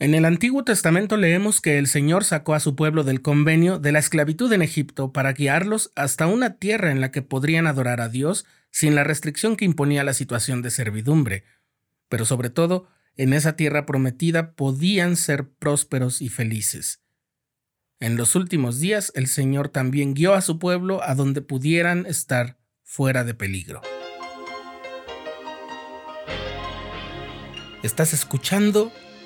En el Antiguo Testamento leemos que el Señor sacó a su pueblo del convenio de la esclavitud en Egipto para guiarlos hasta una tierra en la que podrían adorar a Dios sin la restricción que imponía la situación de servidumbre. Pero sobre todo, en esa tierra prometida podían ser prósperos y felices. En los últimos días el Señor también guió a su pueblo a donde pudieran estar fuera de peligro. Estás escuchando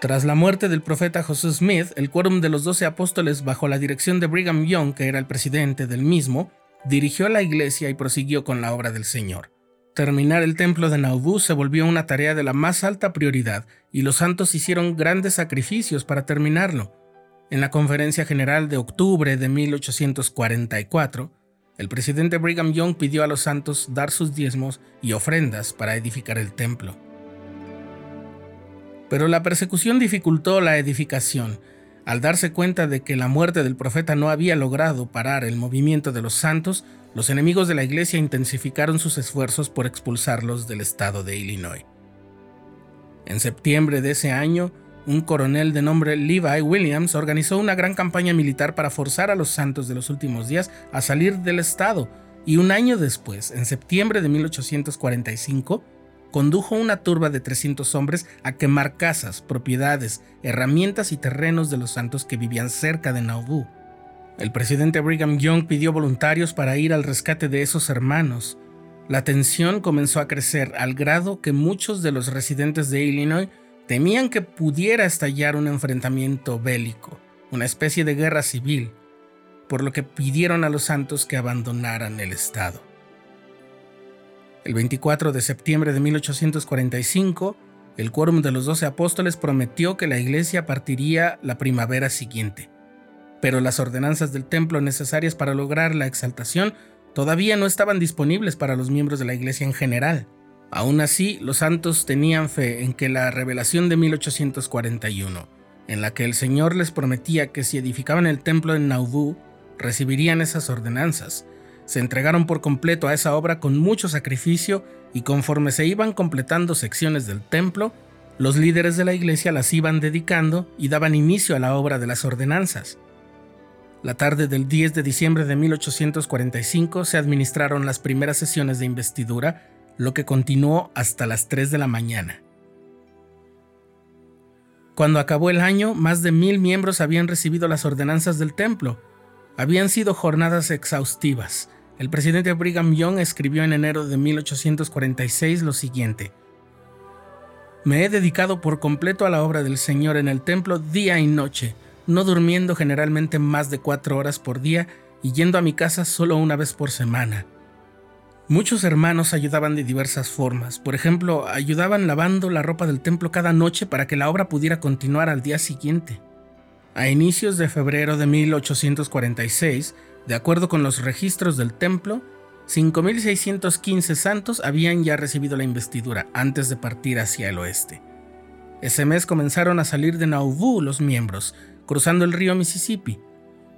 Tras la muerte del profeta José Smith, el quórum de los doce apóstoles, bajo la dirección de Brigham Young, que era el presidente del mismo, dirigió la iglesia y prosiguió con la obra del Señor. Terminar el templo de Nauvoo se volvió una tarea de la más alta prioridad y los santos hicieron grandes sacrificios para terminarlo. En la conferencia general de octubre de 1844, el presidente Brigham Young pidió a los santos dar sus diezmos y ofrendas para edificar el templo. Pero la persecución dificultó la edificación. Al darse cuenta de que la muerte del profeta no había logrado parar el movimiento de los santos, los enemigos de la iglesia intensificaron sus esfuerzos por expulsarlos del estado de Illinois. En septiembre de ese año, un coronel de nombre Levi Williams organizó una gran campaña militar para forzar a los santos de los últimos días a salir del estado, y un año después, en septiembre de 1845, condujo una turba de 300 hombres a quemar casas, propiedades, herramientas y terrenos de los santos que vivían cerca de Nauvoo. El presidente Brigham Young pidió voluntarios para ir al rescate de esos hermanos. La tensión comenzó a crecer al grado que muchos de los residentes de Illinois temían que pudiera estallar un enfrentamiento bélico, una especie de guerra civil, por lo que pidieron a los santos que abandonaran el estado. El 24 de septiembre de 1845, el quórum de los doce apóstoles prometió que la iglesia partiría la primavera siguiente. Pero las ordenanzas del templo necesarias para lograr la exaltación todavía no estaban disponibles para los miembros de la iglesia en general. Aún así, los santos tenían fe en que la revelación de 1841, en la que el Señor les prometía que si edificaban el templo en Nauvoo, recibirían esas ordenanzas, se entregaron por completo a esa obra con mucho sacrificio y conforme se iban completando secciones del templo, los líderes de la iglesia las iban dedicando y daban inicio a la obra de las ordenanzas. La tarde del 10 de diciembre de 1845 se administraron las primeras sesiones de investidura, lo que continuó hasta las 3 de la mañana. Cuando acabó el año, más de mil miembros habían recibido las ordenanzas del templo. Habían sido jornadas exhaustivas, el presidente Brigham Young escribió en enero de 1846 lo siguiente. Me he dedicado por completo a la obra del Señor en el templo día y noche, no durmiendo generalmente más de cuatro horas por día y yendo a mi casa solo una vez por semana. Muchos hermanos ayudaban de diversas formas, por ejemplo, ayudaban lavando la ropa del templo cada noche para que la obra pudiera continuar al día siguiente. A inicios de febrero de 1846, de acuerdo con los registros del templo, 5.615 santos habían ya recibido la investidura antes de partir hacia el oeste. Ese mes comenzaron a salir de Nauvoo los miembros, cruzando el río Mississippi.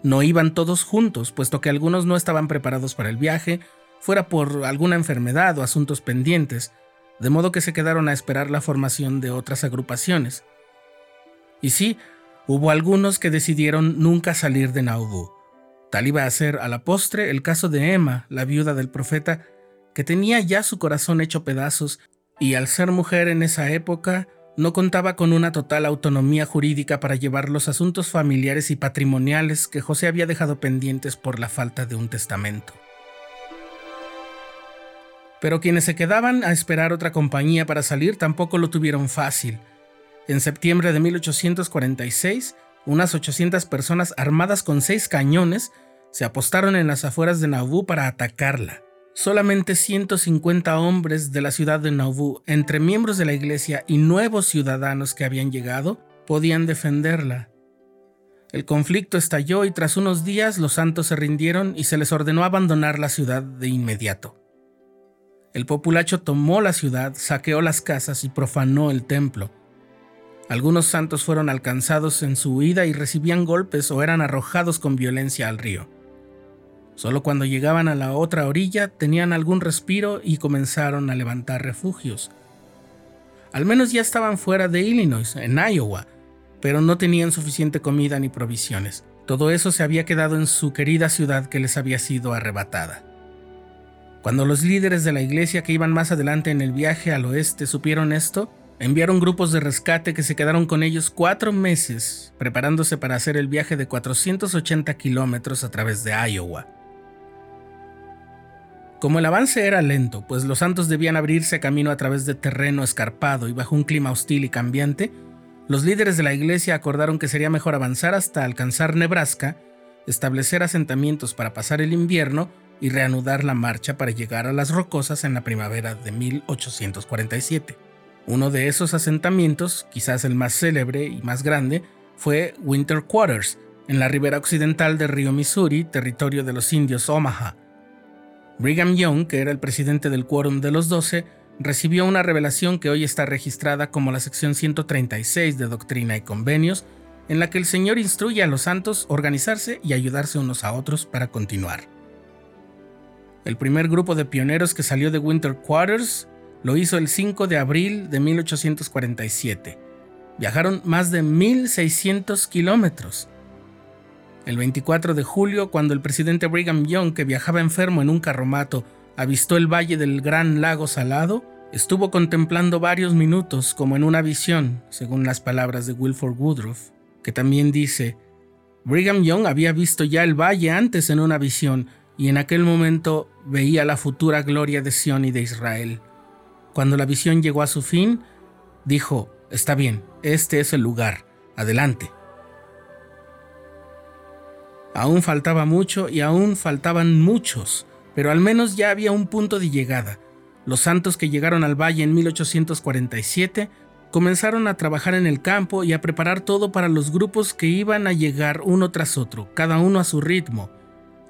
No iban todos juntos, puesto que algunos no estaban preparados para el viaje, fuera por alguna enfermedad o asuntos pendientes, de modo que se quedaron a esperar la formación de otras agrupaciones. Y sí, hubo algunos que decidieron nunca salir de Nauvoo Tal iba a ser a la postre el caso de Emma, la viuda del profeta, que tenía ya su corazón hecho pedazos y al ser mujer en esa época no contaba con una total autonomía jurídica para llevar los asuntos familiares y patrimoniales que José había dejado pendientes por la falta de un testamento. Pero quienes se quedaban a esperar otra compañía para salir tampoco lo tuvieron fácil. En septiembre de 1846, unas 800 personas armadas con seis cañones se apostaron en las afueras de Nauvoo para atacarla. Solamente 150 hombres de la ciudad de Nauvoo, entre miembros de la iglesia y nuevos ciudadanos que habían llegado, podían defenderla. El conflicto estalló y tras unos días los santos se rindieron y se les ordenó abandonar la ciudad de inmediato. El populacho tomó la ciudad, saqueó las casas y profanó el templo. Algunos santos fueron alcanzados en su huida y recibían golpes o eran arrojados con violencia al río. Solo cuando llegaban a la otra orilla tenían algún respiro y comenzaron a levantar refugios. Al menos ya estaban fuera de Illinois, en Iowa, pero no tenían suficiente comida ni provisiones. Todo eso se había quedado en su querida ciudad que les había sido arrebatada. Cuando los líderes de la iglesia que iban más adelante en el viaje al oeste supieron esto, enviaron grupos de rescate que se quedaron con ellos cuatro meses preparándose para hacer el viaje de 480 kilómetros a través de Iowa. Como el avance era lento, pues los santos debían abrirse camino a través de terreno escarpado y bajo un clima hostil y cambiante, los líderes de la iglesia acordaron que sería mejor avanzar hasta alcanzar Nebraska, establecer asentamientos para pasar el invierno y reanudar la marcha para llegar a las rocosas en la primavera de 1847. Uno de esos asentamientos, quizás el más célebre y más grande, fue Winter Quarters, en la ribera occidental del río Missouri, territorio de los indios Omaha. Brigham Young, que era el presidente del Quórum de los Doce, recibió una revelación que hoy está registrada como la sección 136 de Doctrina y Convenios, en la que el Señor instruye a los santos organizarse y ayudarse unos a otros para continuar. El primer grupo de pioneros que salió de Winter Quarters lo hizo el 5 de abril de 1847. Viajaron más de 1.600 kilómetros. El 24 de julio, cuando el presidente Brigham Young, que viajaba enfermo en un carromato, avistó el valle del Gran Lago Salado, estuvo contemplando varios minutos como en una visión, según las palabras de Wilford Woodruff, que también dice, Brigham Young había visto ya el valle antes en una visión y en aquel momento veía la futura gloria de Sión y de Israel. Cuando la visión llegó a su fin, dijo, está bien, este es el lugar, adelante. Aún faltaba mucho y aún faltaban muchos pero al menos ya había un punto de llegada. Los santos que llegaron al valle en 1847 comenzaron a trabajar en el campo y a preparar todo para los grupos que iban a llegar uno tras otro, cada uno a su ritmo,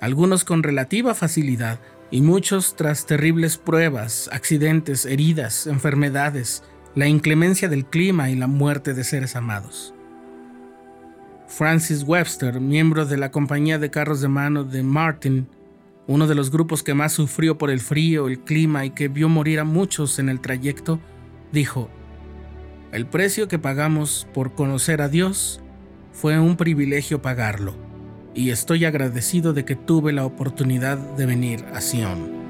algunos con relativa facilidad y muchos tras terribles pruebas, accidentes, heridas, enfermedades, la inclemencia del clima y la muerte de seres amados. Francis Webster, miembro de la compañía de carros de mano de Martin, uno de los grupos que más sufrió por el frío, el clima y que vio morir a muchos en el trayecto, dijo, el precio que pagamos por conocer a Dios fue un privilegio pagarlo, y estoy agradecido de que tuve la oportunidad de venir a Sion.